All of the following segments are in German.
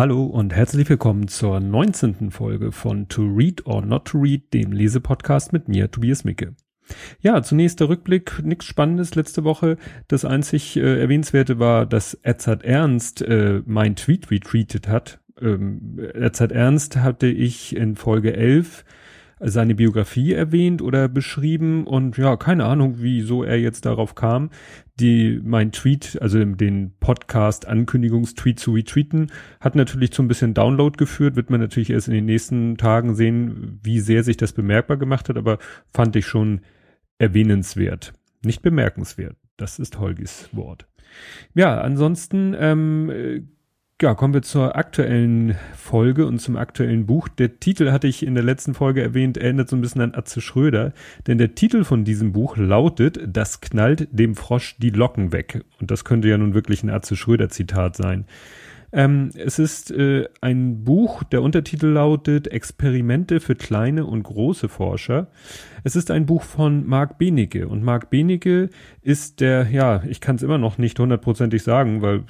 Hallo und herzlich willkommen zur 19. Folge von To Read or Not to Read, dem Lesepodcast mit mir, Tobias Micke. Ja, zunächst der Rückblick, nichts Spannendes letzte Woche. Das einzig äh, Erwähnenswerte war, dass Edzard Ernst äh, mein Tweet retweetet hat. Ähm, Edzard Ernst hatte ich in Folge 11 seine Biografie erwähnt oder beschrieben und ja, keine Ahnung, wieso er jetzt darauf kam, die, mein Tweet, also den Podcast Ankündigungstweet zu retweeten, hat natürlich zu ein bisschen Download geführt, wird man natürlich erst in den nächsten Tagen sehen, wie sehr sich das bemerkbar gemacht hat, aber fand ich schon erwähnenswert. Nicht bemerkenswert. Das ist Holgis Wort. Ja, ansonsten ähm, ja, kommen wir zur aktuellen Folge und zum aktuellen Buch. Der Titel hatte ich in der letzten Folge erwähnt, erinnert so ein bisschen an Atze Schröder, denn der Titel von diesem Buch lautet Das knallt dem Frosch die Locken weg. Und das könnte ja nun wirklich ein Atze Schröder Zitat sein. Ähm, es ist äh, ein Buch, der Untertitel lautet Experimente für kleine und große Forscher. Es ist ein Buch von Marc Benecke und Marc Benecke ist der, ja, ich kann es immer noch nicht hundertprozentig sagen, weil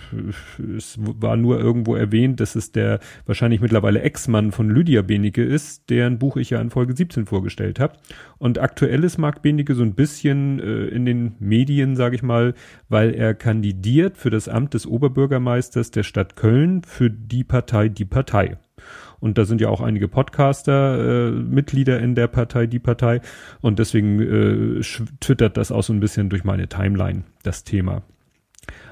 es war nur irgendwo erwähnt, dass es der wahrscheinlich mittlerweile Ex-Mann von Lydia Benecke ist, deren Buch ich ja in Folge 17 vorgestellt habe. Und aktuell ist Marc Benecke so ein bisschen äh, in den Medien, sage ich mal, weil er kandidiert für das Amt des Oberbürgermeisters der Stadt Köln für die Partei Die Partei. Und da sind ja auch einige Podcaster äh, Mitglieder in der Partei, die Partei. Und deswegen äh, twittert das auch so ein bisschen durch meine Timeline, das Thema.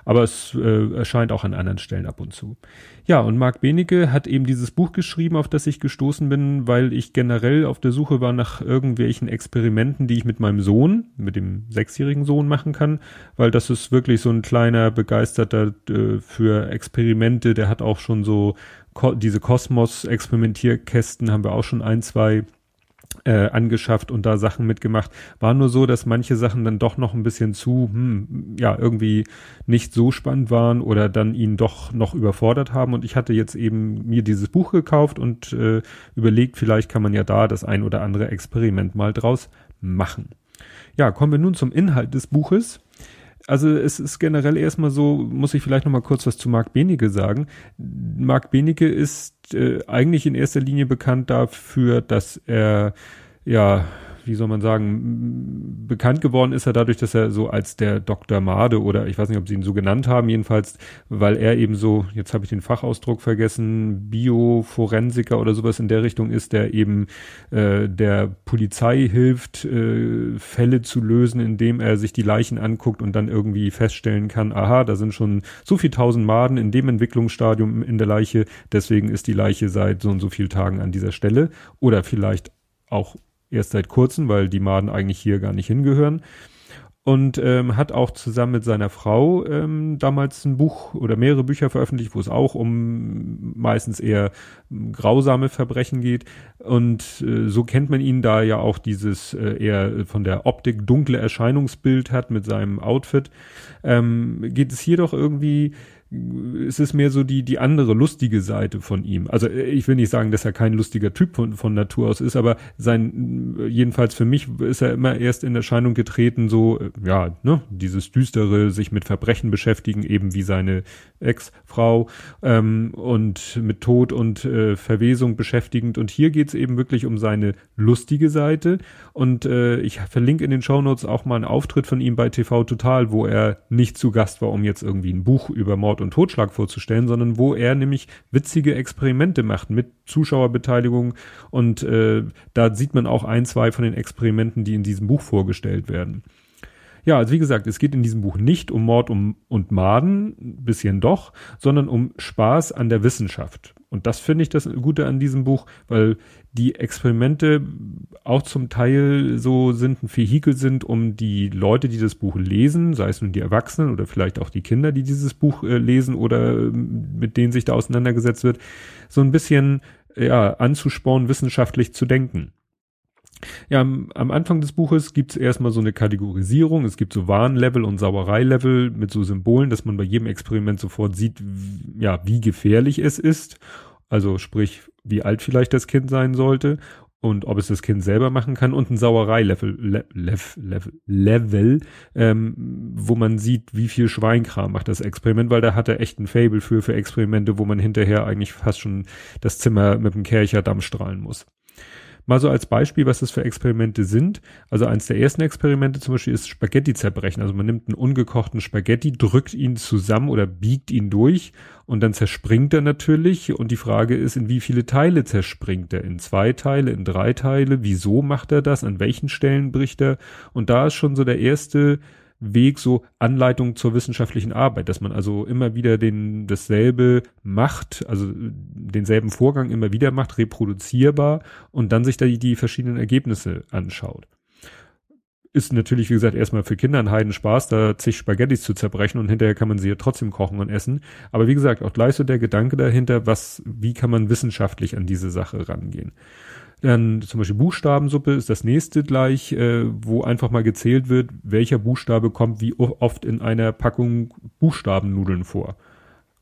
Aber es äh, erscheint auch an anderen Stellen ab und zu. Ja, und Marc Benecke hat eben dieses Buch geschrieben, auf das ich gestoßen bin, weil ich generell auf der Suche war nach irgendwelchen Experimenten, die ich mit meinem Sohn, mit dem sechsjährigen Sohn machen kann, weil das ist wirklich so ein kleiner Begeisterter äh, für Experimente, der hat auch schon so diese Kosmos-Experimentierkästen haben wir auch schon ein, zwei äh, angeschafft und da Sachen mitgemacht. War nur so, dass manche Sachen dann doch noch ein bisschen zu, hm, ja, irgendwie nicht so spannend waren oder dann ihn doch noch überfordert haben. Und ich hatte jetzt eben mir dieses Buch gekauft und äh, überlegt, vielleicht kann man ja da das ein oder andere Experiment mal draus machen. Ja, kommen wir nun zum Inhalt des Buches also es ist generell erstmal so, muss ich vielleicht noch mal kurz was zu Marc Benecke sagen. Marc Benecke ist äh, eigentlich in erster Linie bekannt dafür, dass er ja wie soll man sagen, bekannt geworden ist er dadurch, dass er so als der Dr. Made oder ich weiß nicht, ob sie ihn so genannt haben, jedenfalls, weil er eben so, jetzt habe ich den Fachausdruck vergessen, Bioforensiker oder sowas in der Richtung ist, der eben äh, der Polizei hilft, äh, Fälle zu lösen, indem er sich die Leichen anguckt und dann irgendwie feststellen kann, aha, da sind schon so viel tausend Maden in dem Entwicklungsstadium in der Leiche, deswegen ist die Leiche seit so und so vielen Tagen an dieser Stelle oder vielleicht auch erst seit kurzem, weil die Maden eigentlich hier gar nicht hingehören. Und ähm, hat auch zusammen mit seiner Frau ähm, damals ein Buch oder mehrere Bücher veröffentlicht, wo es auch um meistens eher grausame Verbrechen geht. Und äh, so kennt man ihn, da ja auch dieses äh, eher von der Optik dunkle Erscheinungsbild hat mit seinem Outfit. Ähm, geht es hier doch irgendwie es ist mehr so die, die andere lustige Seite von ihm. Also äh, ich will nicht sagen, dass er kein lustiger Typ von, von Natur aus ist, aber sein, jedenfalls für mich ist er immer erst in Erscheinung getreten, so, äh, ja, ne, dieses düstere, sich mit Verbrechen beschäftigen, eben wie seine Ex-Frau, ähm, und mit Tod und äh, Verwesung beschäftigend. Und hier geht's eben wirklich um seine lustige Seite. Und äh, ich verlinke in den Shownotes auch mal einen Auftritt von ihm bei TV Total, wo er nicht zu Gast war, um jetzt irgendwie ein Buch über Mord Mord und Totschlag vorzustellen, sondern wo er nämlich witzige Experimente macht mit Zuschauerbeteiligung und äh, da sieht man auch ein, zwei von den Experimenten, die in diesem Buch vorgestellt werden. Ja, also wie gesagt, es geht in diesem Buch nicht um Mord und Maden, bisschen doch, sondern um Spaß an der Wissenschaft. Und das finde ich das Gute an diesem Buch, weil die Experimente auch zum Teil so sind, ein Vehikel sind, um die Leute, die das Buch lesen, sei es nun die Erwachsenen oder vielleicht auch die Kinder, die dieses Buch äh, lesen oder äh, mit denen sich da auseinandergesetzt wird, so ein bisschen ja, anzuspornen, wissenschaftlich zu denken. Ja, am, am Anfang des Buches gibt es erstmal so eine Kategorisierung. Es gibt so Warnlevel und Sauereilevel mit so Symbolen, dass man bei jedem Experiment sofort sieht, ja, wie gefährlich es ist. Also sprich, wie alt vielleicht das Kind sein sollte und ob es das Kind selber machen kann und ein Sauerei-Level, Level, Level, Level ähm, wo man sieht, wie viel Schweinkram macht das Experiment, weil da hat er echt ein Fable für, für Experimente, wo man hinterher eigentlich fast schon das Zimmer mit dem Kercher Damm strahlen muss. Mal so als Beispiel, was das für Experimente sind. Also eins der ersten Experimente zum Beispiel ist Spaghetti zerbrechen. Also man nimmt einen ungekochten Spaghetti, drückt ihn zusammen oder biegt ihn durch und dann zerspringt er natürlich. Und die Frage ist, in wie viele Teile zerspringt er? In zwei Teile, in drei Teile? Wieso macht er das? An welchen Stellen bricht er? Und da ist schon so der erste Weg so Anleitung zur wissenschaftlichen Arbeit, dass man also immer wieder den dasselbe macht, also denselben Vorgang immer wieder macht, reproduzierbar und dann sich da die, die verschiedenen Ergebnisse anschaut. Ist natürlich, wie gesagt, erstmal für Kinder ein Heidenspaß, da zig Spaghettis zu zerbrechen und hinterher kann man sie ja trotzdem kochen und essen. Aber wie gesagt, auch gleich so der Gedanke dahinter, was, wie kann man wissenschaftlich an diese Sache rangehen. Dann zum Beispiel Buchstabensuppe ist das nächste gleich, äh, wo einfach mal gezählt wird, welcher Buchstabe kommt wie oft in einer Packung Buchstabennudeln vor.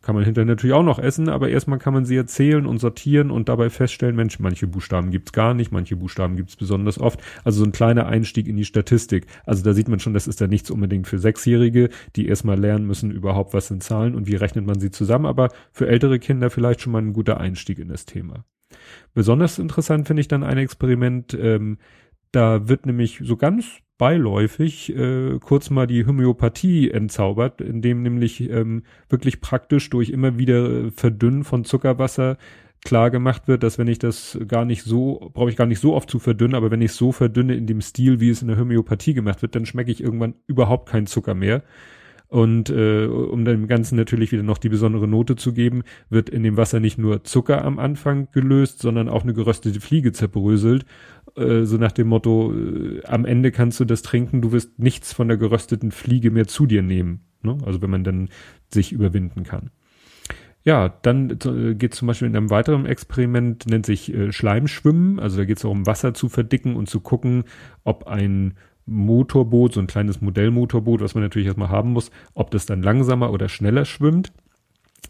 Kann man hinterher natürlich auch noch essen, aber erstmal kann man sie erzählen und sortieren und dabei feststellen, Mensch, manche Buchstaben gibt's gar nicht, manche Buchstaben gibt's besonders oft. Also so ein kleiner Einstieg in die Statistik. Also da sieht man schon, das ist ja nichts unbedingt für Sechsjährige, die erstmal lernen müssen überhaupt, was sind Zahlen und wie rechnet man sie zusammen, aber für ältere Kinder vielleicht schon mal ein guter Einstieg in das Thema. Besonders interessant finde ich dann ein Experiment, ähm, da wird nämlich so ganz beiläufig äh, kurz mal die Homöopathie entzaubert, indem nämlich ähm, wirklich praktisch durch immer wieder Verdünnen von Zuckerwasser klar gemacht wird, dass wenn ich das gar nicht so, brauche ich gar nicht so oft zu verdünnen, aber wenn ich so verdünne in dem Stil, wie es in der Homöopathie gemacht wird, dann schmecke ich irgendwann überhaupt keinen Zucker mehr. Und äh, um dem Ganzen natürlich wieder noch die besondere Note zu geben, wird in dem Wasser nicht nur Zucker am Anfang gelöst, sondern auch eine geröstete Fliege zerbröselt. Äh, so nach dem Motto, äh, am Ende kannst du das trinken, du wirst nichts von der gerösteten Fliege mehr zu dir nehmen. Ne? Also wenn man dann sich überwinden kann. Ja, dann äh, geht zum Beispiel in einem weiteren Experiment, nennt sich äh, Schleimschwimmen. Also da geht es darum, Wasser zu verdicken und zu gucken, ob ein Motorboot, so ein kleines Modellmotorboot, was man natürlich erstmal haben muss, ob das dann langsamer oder schneller schwimmt.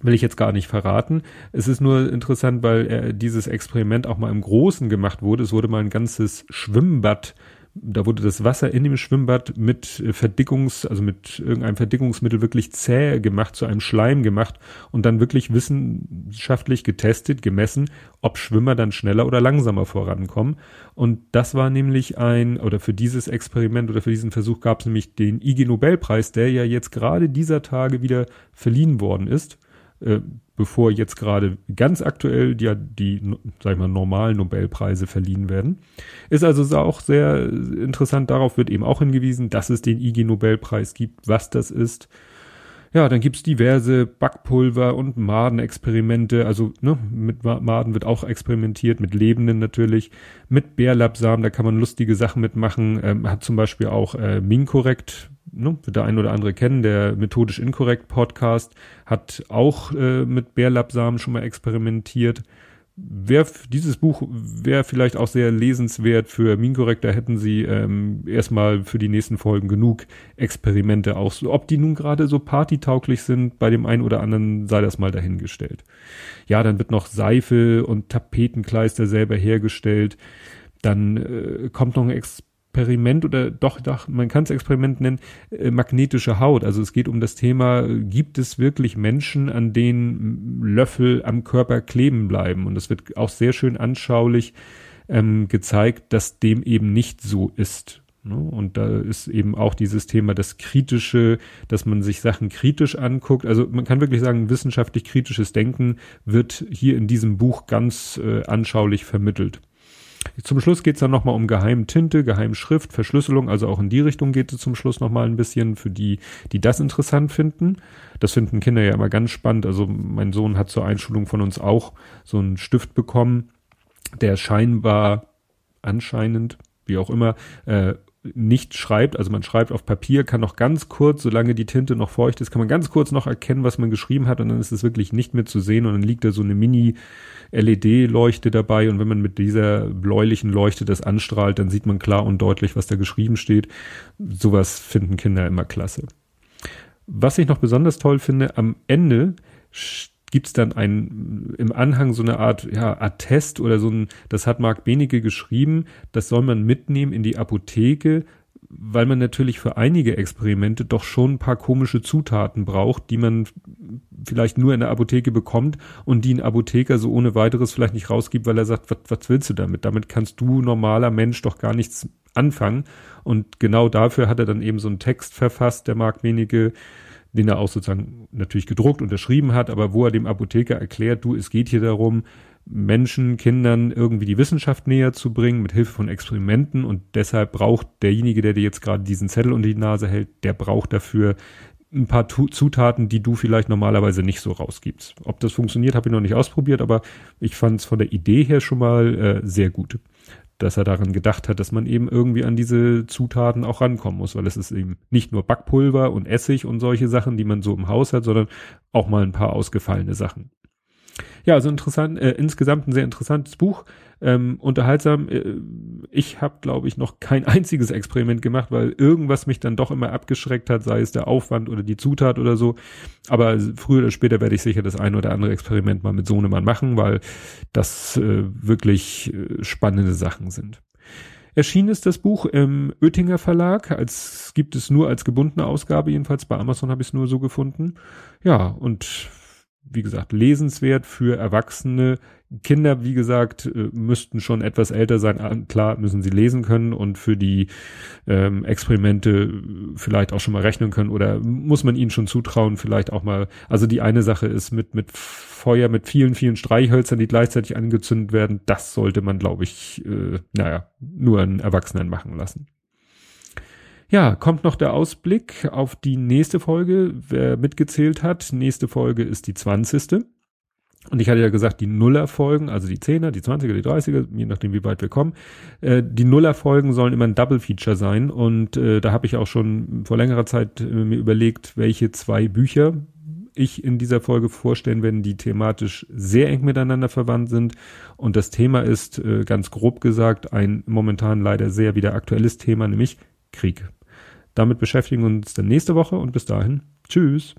Will ich jetzt gar nicht verraten. Es ist nur interessant, weil äh, dieses Experiment auch mal im Großen gemacht wurde. Es wurde mal ein ganzes Schwimmbad da wurde das Wasser in dem Schwimmbad mit äh, Verdickungs, also mit irgendeinem Verdickungsmittel wirklich zäh gemacht, zu einem Schleim gemacht und dann wirklich wissenschaftlich getestet, gemessen, ob Schwimmer dann schneller oder langsamer vorankommen. Und das war nämlich ein, oder für dieses Experiment oder für diesen Versuch gab es nämlich den IG Nobelpreis, der ja jetzt gerade dieser Tage wieder verliehen worden ist. Äh, bevor jetzt gerade ganz aktuell ja die, sag ich mal, normalen Nobelpreise verliehen werden. Ist also auch sehr interessant, darauf wird eben auch hingewiesen, dass es den IG Nobelpreis gibt, was das ist. Ja, dann gibt's diverse Backpulver und Madenexperimente. Also ne, mit Maden wird auch experimentiert, mit Lebenden natürlich, mit Bärlapsamen, da kann man lustige Sachen mitmachen. Ähm, hat zum Beispiel auch äh, Minkorrekt ne, wird der ein oder andere kennen, der methodisch inkorrekt Podcast hat auch äh, mit Bärlapsamen schon mal experimentiert. Wer, dieses Buch wäre vielleicht auch sehr lesenswert für Minkorrekt, da hätten sie ähm, erstmal für die nächsten Folgen genug Experimente auch. So, ob die nun gerade so partytauglich sind, bei dem einen oder anderen sei das mal dahingestellt. Ja, dann wird noch Seife und Tapetenkleister selber hergestellt. Dann äh, kommt noch ein Ex Experiment oder doch, doch man kann es Experiment nennen, äh, magnetische Haut. Also es geht um das Thema, gibt es wirklich Menschen, an denen Löffel am Körper kleben bleiben? Und es wird auch sehr schön anschaulich ähm, gezeigt, dass dem eben nicht so ist. Ne? Und da ist eben auch dieses Thema das Kritische, dass man sich Sachen kritisch anguckt. Also man kann wirklich sagen, wissenschaftlich kritisches Denken wird hier in diesem Buch ganz äh, anschaulich vermittelt. Zum Schluss geht's dann nochmal um Geheimtinte, Geheimschrift, Verschlüsselung, also auch in die Richtung geht es zum Schluss nochmal ein bisschen für die, die das interessant finden. Das finden Kinder ja immer ganz spannend. Also mein Sohn hat zur Einschulung von uns auch so einen Stift bekommen, der scheinbar anscheinend, wie auch immer, äh, nicht schreibt, also man schreibt auf Papier, kann noch ganz kurz, solange die Tinte noch feucht ist, kann man ganz kurz noch erkennen, was man geschrieben hat und dann ist es wirklich nicht mehr zu sehen und dann liegt da so eine Mini LED-Leuchte dabei und wenn man mit dieser bläulichen Leuchte das anstrahlt, dann sieht man klar und deutlich, was da geschrieben steht. Sowas finden Kinder immer klasse. Was ich noch besonders toll finde, am Ende gibt's dann ein, im Anhang so eine Art, ja, Attest oder so ein, das hat Marc Benige geschrieben, das soll man mitnehmen in die Apotheke, weil man natürlich für einige Experimente doch schon ein paar komische Zutaten braucht, die man vielleicht nur in der Apotheke bekommt und die ein Apotheker so ohne weiteres vielleicht nicht rausgibt, weil er sagt, was, was willst du damit? Damit kannst du normaler Mensch doch gar nichts anfangen. Und genau dafür hat er dann eben so einen Text verfasst, der Marc Wenige, den er auch sozusagen natürlich gedruckt, unterschrieben hat, aber wo er dem Apotheker erklärt, du, es geht hier darum, Menschen, Kindern irgendwie die Wissenschaft näher zu bringen mit Hilfe von Experimenten und deshalb braucht derjenige, der dir jetzt gerade diesen Zettel unter die Nase hält, der braucht dafür ein paar Zutaten, die du vielleicht normalerweise nicht so rausgibst. Ob das funktioniert, habe ich noch nicht ausprobiert, aber ich fand es von der Idee her schon mal äh, sehr gut, dass er daran gedacht hat, dass man eben irgendwie an diese Zutaten auch rankommen muss, weil es ist eben nicht nur Backpulver und Essig und solche Sachen, die man so im Haus hat, sondern auch mal ein paar ausgefallene Sachen. Ja, also interessant, äh, insgesamt ein sehr interessantes Buch, ähm, unterhaltsam. Äh, ich habe, glaube ich, noch kein einziges Experiment gemacht, weil irgendwas mich dann doch immer abgeschreckt hat, sei es der Aufwand oder die Zutat oder so. Aber früher oder später werde ich sicher das ein oder andere Experiment mal mit Sohnemann machen, weil das äh, wirklich äh, spannende Sachen sind. Erschienen ist das Buch im Oettinger Verlag, als gibt es nur als gebundene Ausgabe, jedenfalls bei Amazon habe ich es nur so gefunden. Ja, und wie gesagt, lesenswert für Erwachsene. Kinder, wie gesagt, äh, müssten schon etwas älter sein. Ah, klar, müssen sie lesen können und für die ähm, Experimente vielleicht auch schon mal rechnen können oder muss man ihnen schon zutrauen, vielleicht auch mal. Also die eine Sache ist mit, mit Feuer, mit vielen, vielen Streichhölzern, die gleichzeitig angezündet werden. Das sollte man, glaube ich, äh, naja, nur einen Erwachsenen machen lassen. Ja, kommt noch der Ausblick auf die nächste Folge. Wer mitgezählt hat, nächste Folge ist die 20. Und ich hatte ja gesagt, die Nuller-Folgen, also die 10er, die 20er, die 30er, je nachdem, wie weit wir kommen, äh, die Nuller-Folgen sollen immer ein Double-Feature sein. Und äh, da habe ich auch schon vor längerer Zeit äh, mir überlegt, welche zwei Bücher ich in dieser Folge vorstellen werde, die thematisch sehr eng miteinander verwandt sind. Und das Thema ist, äh, ganz grob gesagt, ein momentan leider sehr wieder aktuelles Thema, nämlich Krieg. Damit beschäftigen wir uns dann nächste Woche und bis dahin. Tschüss.